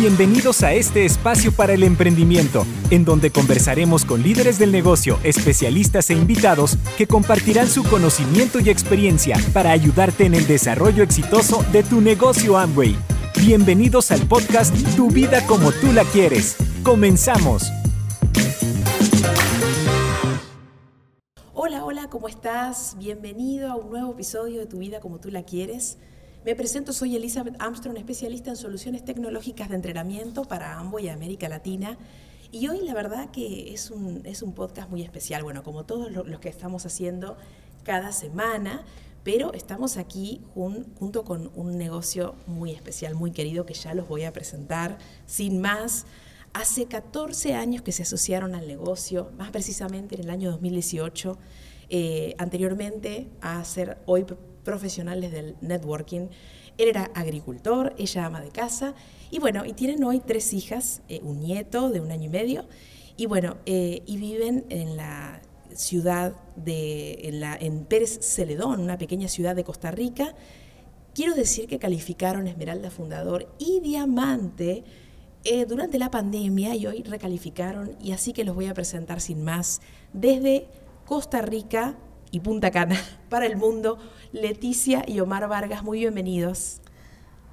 Bienvenidos a este espacio para el emprendimiento, en donde conversaremos con líderes del negocio, especialistas e invitados que compartirán su conocimiento y experiencia para ayudarte en el desarrollo exitoso de tu negocio Amway. Bienvenidos al podcast Tu vida como tú la quieres. Comenzamos. Hola, hola, ¿cómo estás? Bienvenido a un nuevo episodio de Tu vida como tú la quieres. Me presento, soy Elizabeth Armstrong, especialista en soluciones tecnológicas de entrenamiento para Amway y América Latina. Y hoy la verdad que es un, es un podcast muy especial, bueno, como todos los que estamos haciendo cada semana, pero estamos aquí junto con un negocio muy especial, muy querido, que ya los voy a presentar sin más. Hace 14 años que se asociaron al negocio, más precisamente en el año 2018, eh, anteriormente a ser hoy profesionales del networking. Él era agricultor, ella ama de casa y bueno, y tienen hoy tres hijas, eh, un nieto de un año y medio y bueno, eh, y viven en la ciudad de, en, la, en Pérez Celedón, una pequeña ciudad de Costa Rica. Quiero decir que calificaron Esmeralda Fundador y Diamante eh, durante la pandemia y hoy recalificaron y así que los voy a presentar sin más desde Costa Rica y Punta Cana para el mundo. Leticia y Omar Vargas, muy bienvenidos.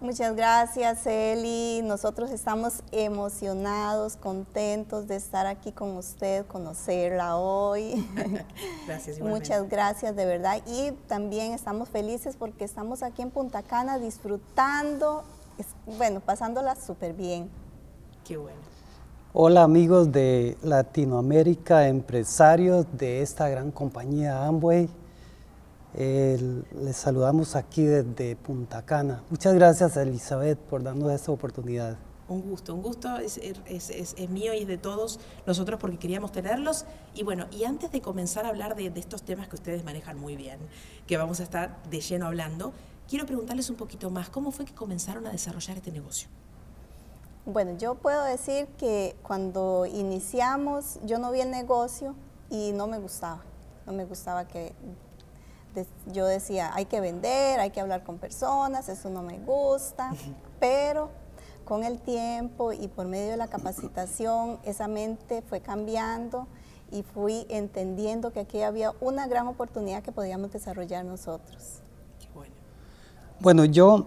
Muchas gracias, Eli. Nosotros estamos emocionados, contentos de estar aquí con usted, conocerla hoy. gracias. Muchas gracias, de verdad. Y también estamos felices porque estamos aquí en Punta Cana disfrutando, bueno, pasándola súper bien. Qué bueno. Hola amigos de Latinoamérica, empresarios de esta gran compañía Amway. les saludamos aquí desde Punta Cana. Muchas gracias Elizabeth por darnos esta oportunidad. Un gusto, un gusto es, mío y es de todos nosotros porque queríamos tenerlos. Y bueno, y antes de comenzar a hablar de estos temas que ustedes manejan muy bien, que vamos a estar de lleno hablando, quiero preguntarles un poquito más, ¿cómo fue que comenzaron a desarrollar este negocio? Bueno, yo puedo decir que cuando iniciamos yo no vi el negocio y no me gustaba. No me gustaba que yo decía, hay que vender, hay que hablar con personas, eso no me gusta, pero con el tiempo y por medio de la capacitación esa mente fue cambiando y fui entendiendo que aquí había una gran oportunidad que podíamos desarrollar nosotros. Qué bueno. Bueno, yo,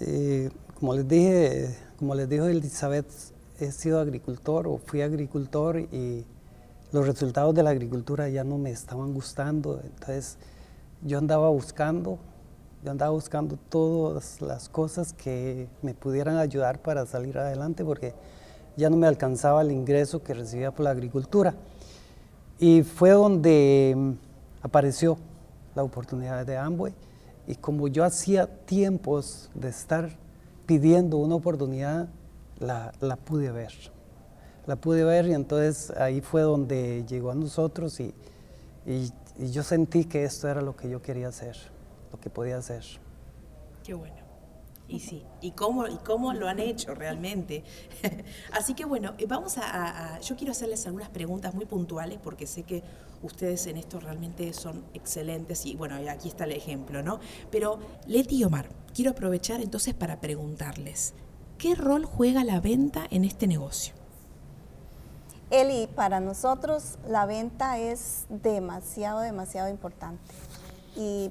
eh, como les dije, como les dijo Elizabeth, he sido agricultor o fui agricultor y los resultados de la agricultura ya no me estaban gustando. Entonces yo andaba buscando, yo andaba buscando todas las cosas que me pudieran ayudar para salir adelante porque ya no me alcanzaba el ingreso que recibía por la agricultura. Y fue donde mm, apareció la oportunidad de Amway. Y como yo hacía tiempos de estar pidiendo una oportunidad, la, pude ver. La pude ver y entonces ahí fue donde llegó a nosotros y, y, yo sentí que esto era lo que yo quería hacer, lo que podía hacer. Qué bueno. Y sí, y cómo, y cómo lo han hecho realmente. Así que bueno, eh, vamos a, yo quiero hacerles algunas preguntas muy puntuales porque sé que ustedes en esto realmente son excelentes y bueno, aquí está el ejemplo, ¿no? Pero Leti y Omar, quiero aprovechar entonces para preguntarles, ¿qué rol juega la venta en este negocio? Eli, para nosotros la venta es demasiado, demasiado importante. Y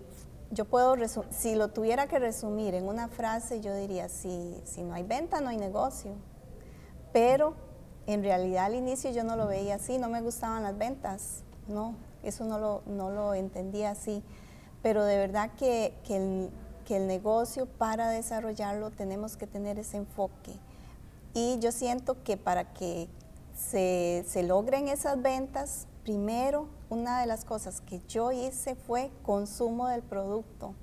yo puedo, si lo tuviera que resumir en una frase, yo diría, si, si no hay venta, no hay negocio. Pero en realidad al inicio yo no lo veía así, no me gustaban las ventas, no, eso no lo, no lo entendía así. Pero de verdad que, que, el, que el negocio para desarrollarlo tenemos que tener ese enfoque. Y yo siento que para que se, se logren esas ventas, primero una de las cosas que yo hice fue consumo del producto,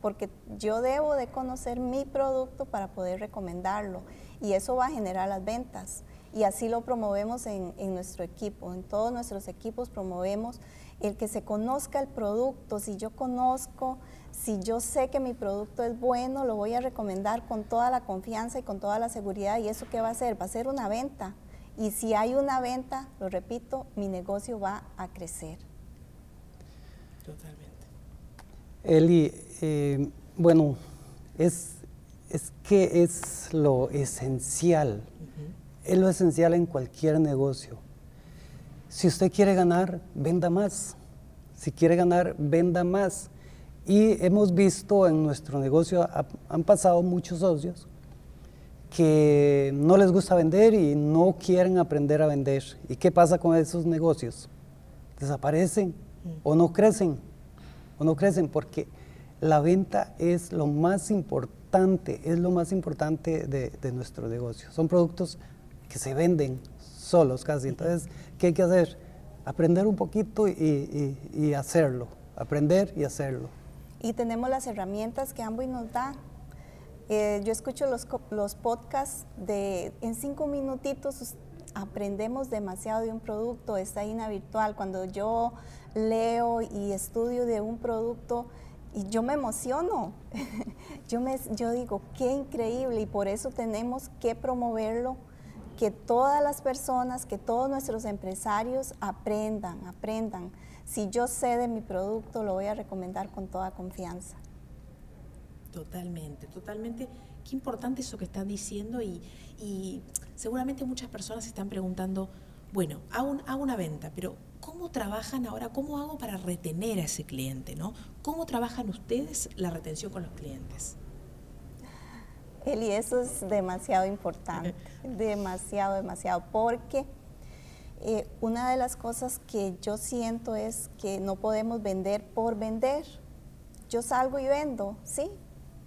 porque yo debo de conocer mi producto para poder recomendarlo y eso va a generar las ventas. Y así lo promovemos en, nuestro equipo, en todos nuestros equipos promovemos el que se conozca el producto. Si yo conozco, si yo sé que mi producto es bueno, lo voy a recomendar con toda la confianza y con toda la seguridad. ¿Y eso qué va a ser? Va a ser una venta. Y si hay una venta, lo repito, mi negocio va a crecer. Totalmente. Eli, eh, bueno, es, es que es lo esencial, es lo esencial en cualquier negocio. Si usted quiere ganar, venda más. Si quiere ganar, venda más. Y hemos visto en nuestro negocio, han pasado muchos socios que no les gusta vender y no quieren aprender a vender. ¿Y qué pasa con esos negocios? Desaparecen o no crecen, o no crecen porque la venta es lo más importante, es lo más importante de, nuestro negocio. Son productos que se venden solos casi. Entonces, ¿qué hay que hacer? Aprender un poquito y hacerlo, aprender y hacerlo y tenemos las herramientas que Amway nos da. Eh, yo escucho los, los podcasts de en cinco minutitos aprendemos demasiado de un producto, esta INA virtual. Cuando yo leo y estudio de un producto, y yo me emociono. yo, me, yo digo, qué increíble y por eso tenemos que promoverlo, que todas las personas, que todos nuestros empresarios aprendan, aprendan si yo sé de mi producto, lo voy a recomendar con toda confianza. Totalmente, totalmente. Qué importante eso que están diciendo y, seguramente muchas personas se están preguntando, bueno, hago, hago, una venta, pero ¿cómo trabajan ahora? ¿Cómo hago para retener a ese cliente? ¿no? ¿Cómo trabajan ustedes la retención con los clientes? Eli, eso es demasiado importante, demasiado, demasiado, porque eh, una de las cosas que yo siento es que no podemos vender por vender. Yo salgo y vendo, sí,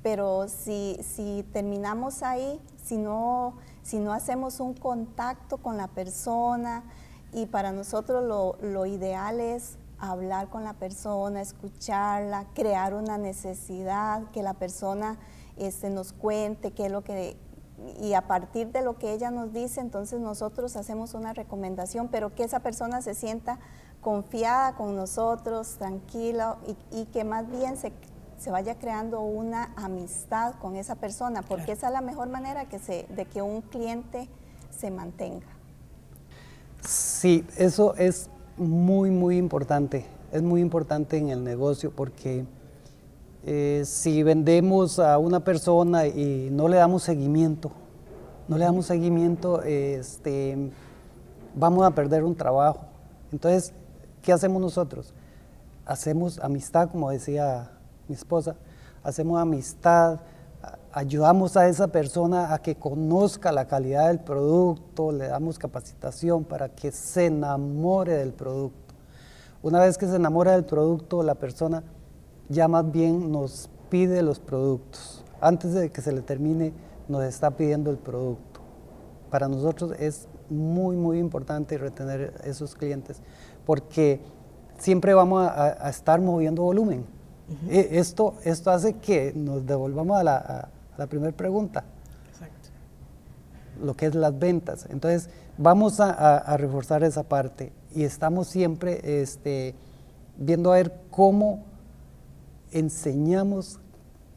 pero si, si terminamos ahí, si no, si no hacemos un contacto con la persona, y para nosotros lo, lo ideal es hablar con la persona, escucharla, crear una necesidad, que la persona este, nos cuente qué es lo que y a partir de lo que ella nos dice, entonces nosotros hacemos una recomendación, pero que esa persona se sienta confiada con nosotros, tranquila y, que más bien se, vaya creando una amistad con esa persona, porque esa es la mejor manera que se, de que un cliente se mantenga. Sí, eso es muy, muy importante. Es muy importante en el negocio porque eh, si vendemos a una persona y no le damos seguimiento, no le damos seguimiento, este, vamos a perder un trabajo. Entonces, ¿qué hacemos nosotros? Hacemos amistad, como decía mi esposa, hacemos amistad, ayudamos a esa persona a que conozca la calidad del producto, le damos capacitación para que se enamore del producto. Una vez que se enamora del producto, la persona ya más bien nos pide los productos. Antes de que se le termine, nos está pidiendo el producto. Para nosotros es muy, muy importante retener esos clientes porque siempre vamos a, estar moviendo volumen. E, esto, esto hace que nos devolvamos a la, primera pregunta. Exacto. Lo que es las ventas. Entonces, vamos a, reforzar esa parte y estamos siempre este, viendo a ver cómo enseñamos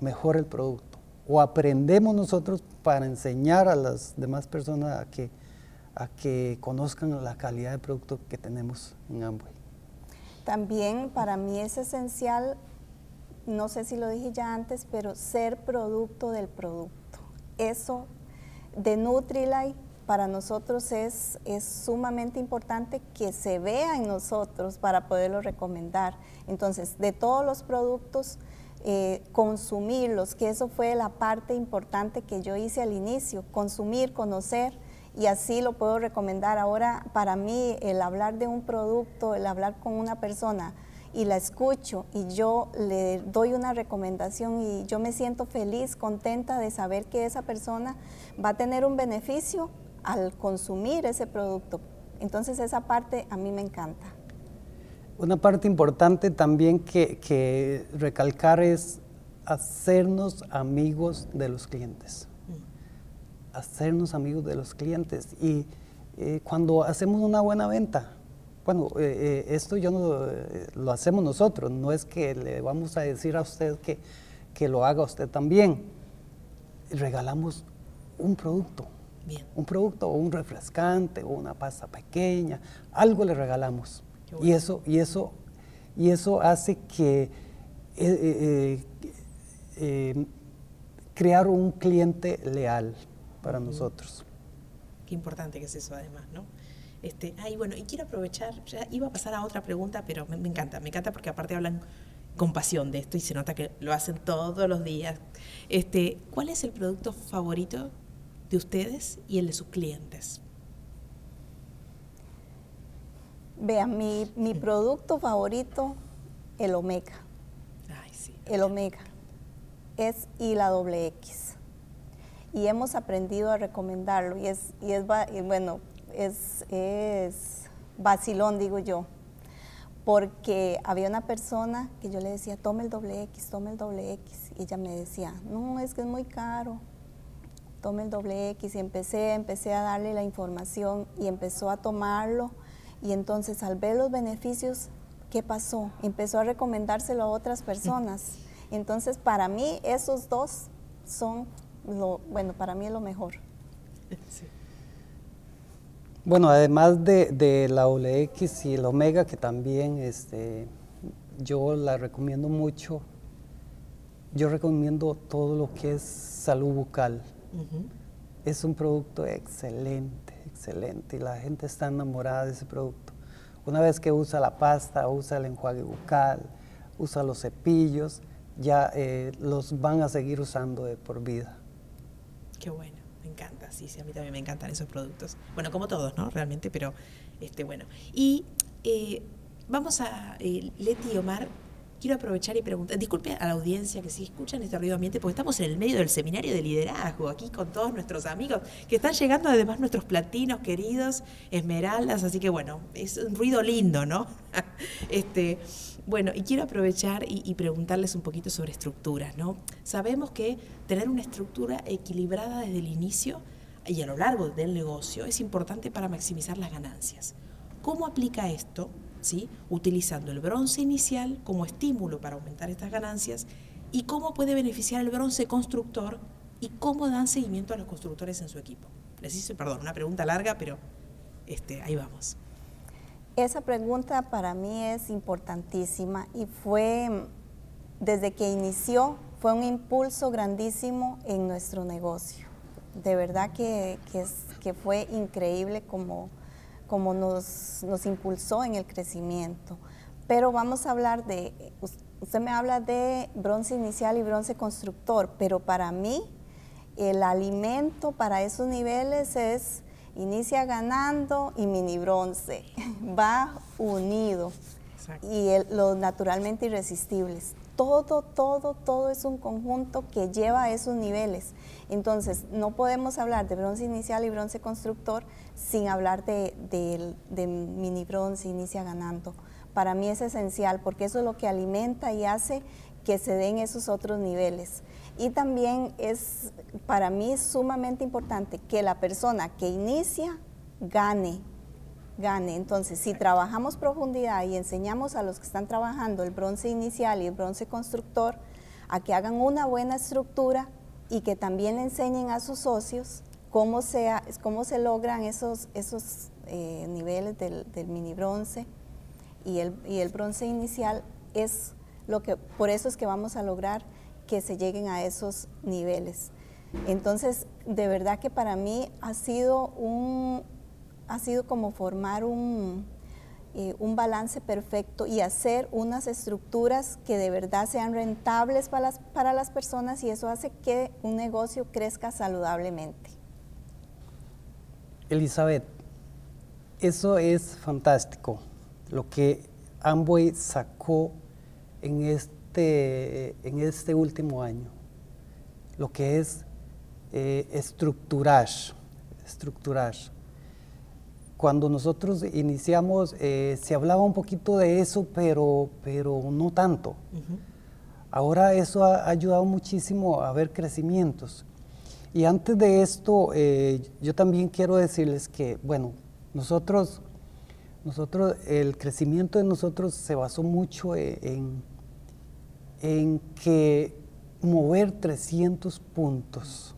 mejor el producto o aprendemos nosotros para enseñar a las demás personas a que, a que conozcan la calidad de producto que tenemos en Amway. También para mí es esencial, no sé si lo dije ya antes, pero ser producto del producto. Eso de Nutrilite para nosotros es, es sumamente importante que se vea en nosotros para poderlo recomendar. Entonces, de todos los productos, eh, consumirlos, que eso fue la parte importante que yo hice al inicio, consumir, conocer, y así lo puedo recomendar. Ahora, para mí, el hablar de un producto, el hablar con una persona y la escucho y yo le doy una recomendación y yo me siento feliz, contenta de saber que esa persona va a tener un beneficio al consumir ese producto. Entonces esa parte a mí me encanta. Una parte importante también que, recalcar es hacernos amigos de los clientes. Mm. Hacernos amigos de los clientes. Y eh, cuando hacemos una buena venta, bueno, eh, eh, esto yo no, lo hacemos nosotros, no es que le vamos a decir a usted que, que lo haga usted también. Regalamos un producto, un producto o un refrescante o una pasta pequeña, algo le regalamos. Y eso, y eso, y eso hace que, eh, eh, eh, crear un cliente leal para nosotros. Qué importante que es eso además, ¿no? Este, ay, bueno, y quiero aprovechar, ya iba a pasar a otra pregunta, pero me, encanta, me encanta porque aparte hablan con pasión de esto y se nota que lo hacen todos los días. Este, ¿Cuál es el producto favorito de ustedes y el de sus clientes? Vean, mi, mi producto favorito, el Omega. Ay, sí. El Omega es y la doble X. Y hemos aprendido a recomendarlo y es, y es bueno, es, es vacilón, digo yo, porque había una persona que yo le decía, tome el doble X, tome el doble X, y ella me decía, no, es que es muy caro, tome el doble X, y empecé, empecé a darle la información y empezó a tomarlo, y entonces al ver los beneficios, ¿qué pasó? Empezó a recomendárselo a otras personas. Entonces, para mí, esos dos son lo, bueno, para mí es lo mejor. Bueno, además de, la OLX y el Omega, que también este, yo la recomiendo mucho, yo recomiendo todo lo que es salud bucal. Es un producto excelente, excelente, y la gente está enamorada de ese producto. Una vez que usa la pasta, usa el enjuague bucal, usa los cepillos, ya eh, los van a seguir usando de por vida. Qué bueno, me encanta, sí, sí, a mí también me encantan esos productos. Bueno, como todos, ¿no? Realmente, pero este, bueno. Y eh, vamos a, eh, Leti y Omar, quiero aprovechar y preguntar, disculpe a la audiencia que si escuchan este ruido ambiente, porque estamos en el medio del seminario de liderazgo, aquí con todos nuestros amigos, que están llegando además nuestros platinos queridos, esmeraldas, así que bueno, es un ruido lindo, ¿no? este, bueno, y quiero aprovechar y, preguntarles un poquito sobre estructuras, ¿no? Sabemos que tener una estructura equilibrada desde el inicio y a lo largo del negocio es importante para maximizar las ganancias. ¿Cómo aplica esto? ¿sí? Utilizando el bronce inicial como estímulo para aumentar estas ganancias y cómo puede beneficiar el bronce constructor y cómo dan seguimiento a los constructores en su equipo. Perdón, una pregunta larga, pero este, ahí vamos. Esa pregunta para mí es importantísima y fue, desde que inició, fue un impulso grandísimo en nuestro negocio. De verdad que, que, fue increíble como, como nos, nos, impulsó en el crecimiento. Pero vamos a hablar de, usted me habla de bronce inicial y bronce constructor, pero para mí el alimento para esos niveles es inicia ganando y mini bronce, va unido. Y los naturalmente irresistibles. Todo, todo, todo es un conjunto que lleva a esos niveles. Entonces, no podemos hablar de bronce inicial y bronce constructor sin hablar de, de mini bronce, inicia ganando. Para mí es esencial porque eso es lo que alimenta y hace que se den esos otros niveles. Y también es para mí sumamente importante que la persona que inicia gane, gane. Entonces, si trabajamos profundidad y enseñamos a los que están trabajando el bronce inicial y el bronce constructor a que hagan una buena estructura y que también le enseñen a sus socios cómo, sea, cómo se logran esos, esos eh, niveles del, mini bronce y el, y el bronce inicial, es lo que, por eso es que vamos a lograr que se lleguen a esos niveles. Entonces, de verdad que para mí ha sido un, ha sido como formar un, eh, un balance perfecto y hacer unas estructuras que de verdad sean rentables para las, para las personas y eso hace que un negocio crezca saludablemente. Elizabeth, eso es fantástico. Lo que Amway sacó en este este, en este último año, lo que es eh, estructurar, estructurar. Cuando nosotros iniciamos, eh, se hablaba un poquito de eso, pero, pero no tanto. Ahora eso ha ayudado muchísimo a ver crecimientos. Y antes de esto, eh, yo también quiero decirles que, bueno, nosotros, nosotros, el crecimiento de nosotros se basó mucho en en que mover 300 puntos,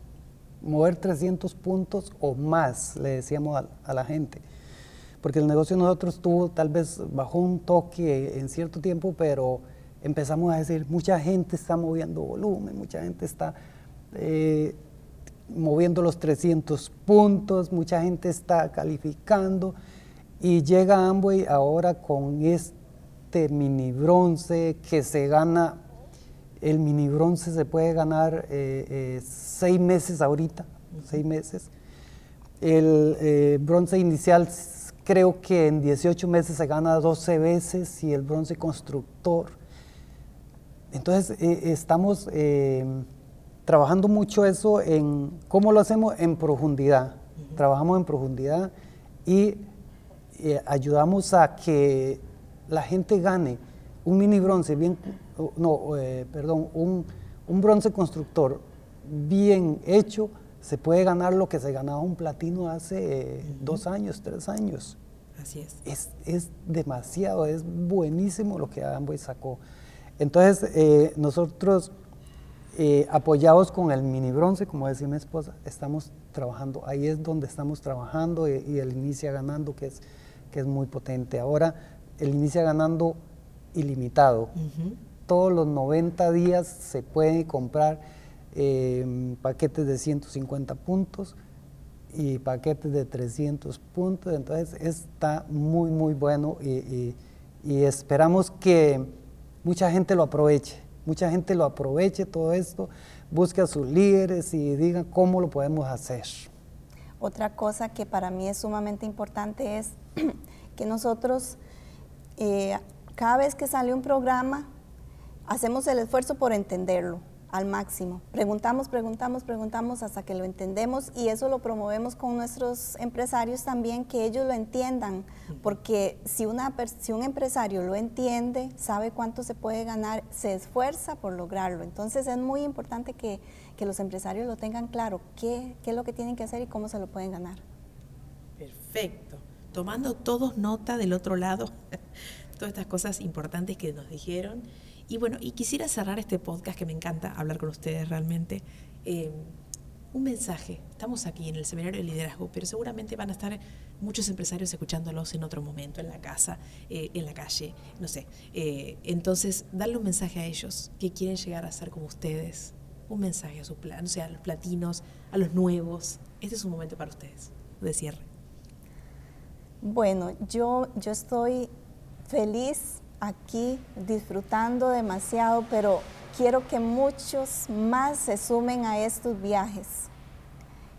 mover 300 puntos o más, le decíamos a, la gente. Porque el negocio nosotros tuvo, tal vez bajó un toque en cierto tiempo, pero empezamos a decir, mucha gente está moviendo volumen, mucha gente está eh, moviendo los 300 puntos, mucha gente está calificando y llega Amway ahora con este mini bronce que se gana, el mini bronce se puede ganar eh, eh, seis meses ahorita, seis meses. El bronce inicial creo que en 18 meses se gana 12 veces y el bronce constructor. Entonces estamos trabajando mucho eso en cómo lo hacemos en profundidad. Trabajamos en profundidad y eh, ayudamos a que la gente gane un mini bronce bien, no, eh, perdón, un, bronce constructor bien hecho se puede ganar lo que se ganaba un platino hace eh, dos años, tres años. Así es. es. Es demasiado, es buenísimo lo que Amway sacó. Entonces, nosotros eh, apoyados con el mini bronce, como decía mi esposa, estamos trabajando, ahí es donde estamos trabajando y, el inicia ganando, que es, que es muy potente. Ahora, el inicia ganando ilimitado. Todos los 90 días se pueden comprar em, paquetes de 150 puntos y paquetes de 300 puntos, entonces está muy, muy bueno y esperamos que mucha gente lo aproveche mucha gente lo aproveche todo esto, busque a sus líderes y diga cómo lo podemos hacer. Otra cosa que para mí es sumamente importante es que nosotros, eh, cada vez que sale un programa, hacemos el esfuerzo por entenderlo al máximo. Preguntamos, preguntamos, preguntamos hasta que lo entendemos y eso lo promovemos con nuestros empresarios también, que ellos lo entiendan, porque si, una, si un empresario lo entiende, sabe cuánto se puede ganar, se esfuerza por lograrlo. Entonces es muy importante que, que los empresarios lo tengan claro, qué, qué es lo que tienen que hacer y cómo se lo pueden ganar. Perfecto. Tomando todos nota del otro lado, todas estas cosas importantes que nos dijeron. Y bueno, y quisiera cerrar este podcast que me encanta hablar con ustedes realmente. Eh, un mensaje. Estamos aquí en el seminario de liderazgo, pero seguramente van a estar muchos empresarios escuchándolos en otro momento, en la casa, eh, en la calle, no sé. Eh, entonces, darle un mensaje a ellos que quieren llegar a ser como ustedes. Un mensaje a sus plan, o sea, a los platinos, a los nuevos. Este es un momento para ustedes de cierre. Bueno, yo, yo estoy feliz aquí disfrutando demasiado, pero quiero que muchos más se sumen a estos viajes.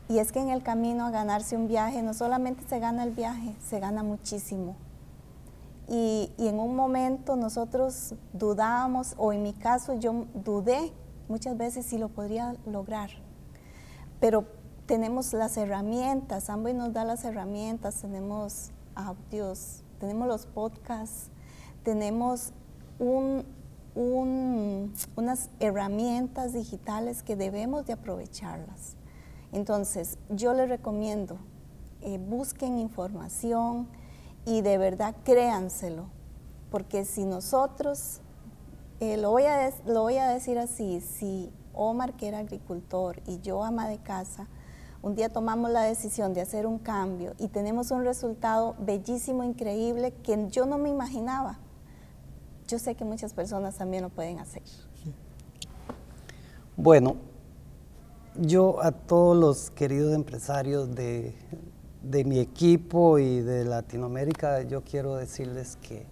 Y es que en el camino a ganarse un viaje, no solamente se gana el viaje, se gana muchísimo. Y, en un momento nosotros dudábamos, o en mi caso yo dudé muchas veces si lo podría lograr. Pero tenemos las herramientas, Amway nos da las herramientas, tenemos audios, tenemos los podcasts, tenemos unas herramientas digitales que debemos de aprovecharlas. Entonces, yo les recomiendo, eh, busquen información y de verdad créanselo, porque si nosotros, eh, lo, voy a lo voy a decir así, si Omar, que era agricultor, y yo, ama de casa, un día tomamos la decisión de hacer un cambio y tenemos un resultado bellísimo, increíble, que yo no me imaginaba yo sé que muchas personas también lo pueden hacer. Bueno, yo a todos los queridos empresarios de, mi equipo y de Latinoamérica, yo quiero decirles que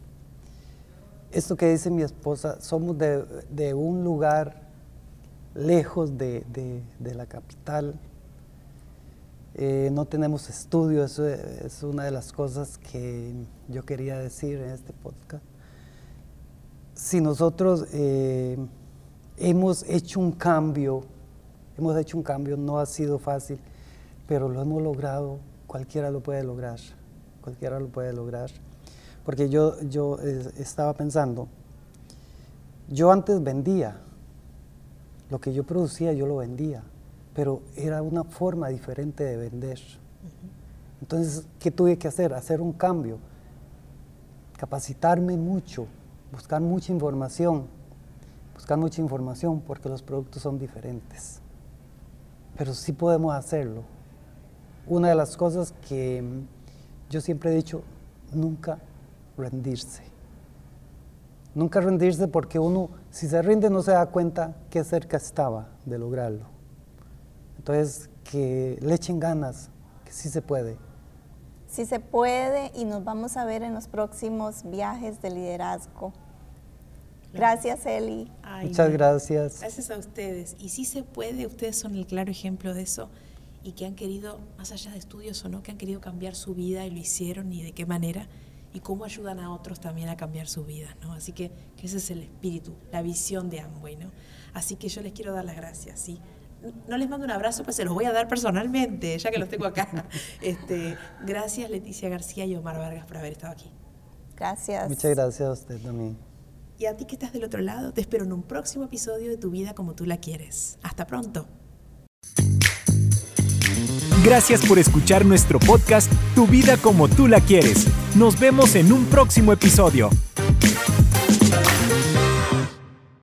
esto que dice mi esposa, somos de, un lugar lejos de, la capital, eh, no tenemos estudios, eso es una de las cosas que yo quería decir en este podcast si nosotros eh, hemos hecho un cambio, hemos hecho un cambio, no ha sido fácil, pero lo hemos logrado, cualquiera lo puede lograr, cualquiera lo puede lograr. Porque yo, yo eh, estaba pensando, yo antes vendía, lo que yo producía yo lo vendía, pero era una forma diferente de vender. Entonces, ¿qué tuve que hacer? Hacer un cambio, capacitarme mucho buscar mucha información, buscar mucha información porque los productos son diferentes. Pero sí podemos hacerlo. Una de las cosas que yo siempre he dicho, nunca rendirse. Nunca rendirse porque uno, si se rinde, no se da cuenta qué cerca estaba de lograrlo. Entonces, que le echen ganas, que sí se puede. Sí se puede y nos vamos a ver en los próximos viajes de liderazgo. Gracias, Eli. Muchas gracias. Gracias a ustedes. Y sí se puede, ustedes son el claro ejemplo de eso y que han querido, más allá de estudios o no, que han querido cambiar su vida y lo hicieron y de qué manera y cómo ayudan a otros también a cambiar su vida, ¿no? Así que, ese es el espíritu, la visión de Amway, ¿no? Así que yo les quiero dar las gracias, ¿sí? No les mando un abrazo, pues se los voy a dar personalmente, ya que los tengo acá. Este, gracias Leticia García y Omar Vargas por haber estado aquí. Gracias. Muchas gracias a usted también. Y a ti que estás del otro lado, te espero en un próximo episodio de Tu vida como tú la quieres. Hasta pronto. Gracias por escuchar nuestro podcast Tu vida como tú la quieres. Nos vemos en un próximo episodio.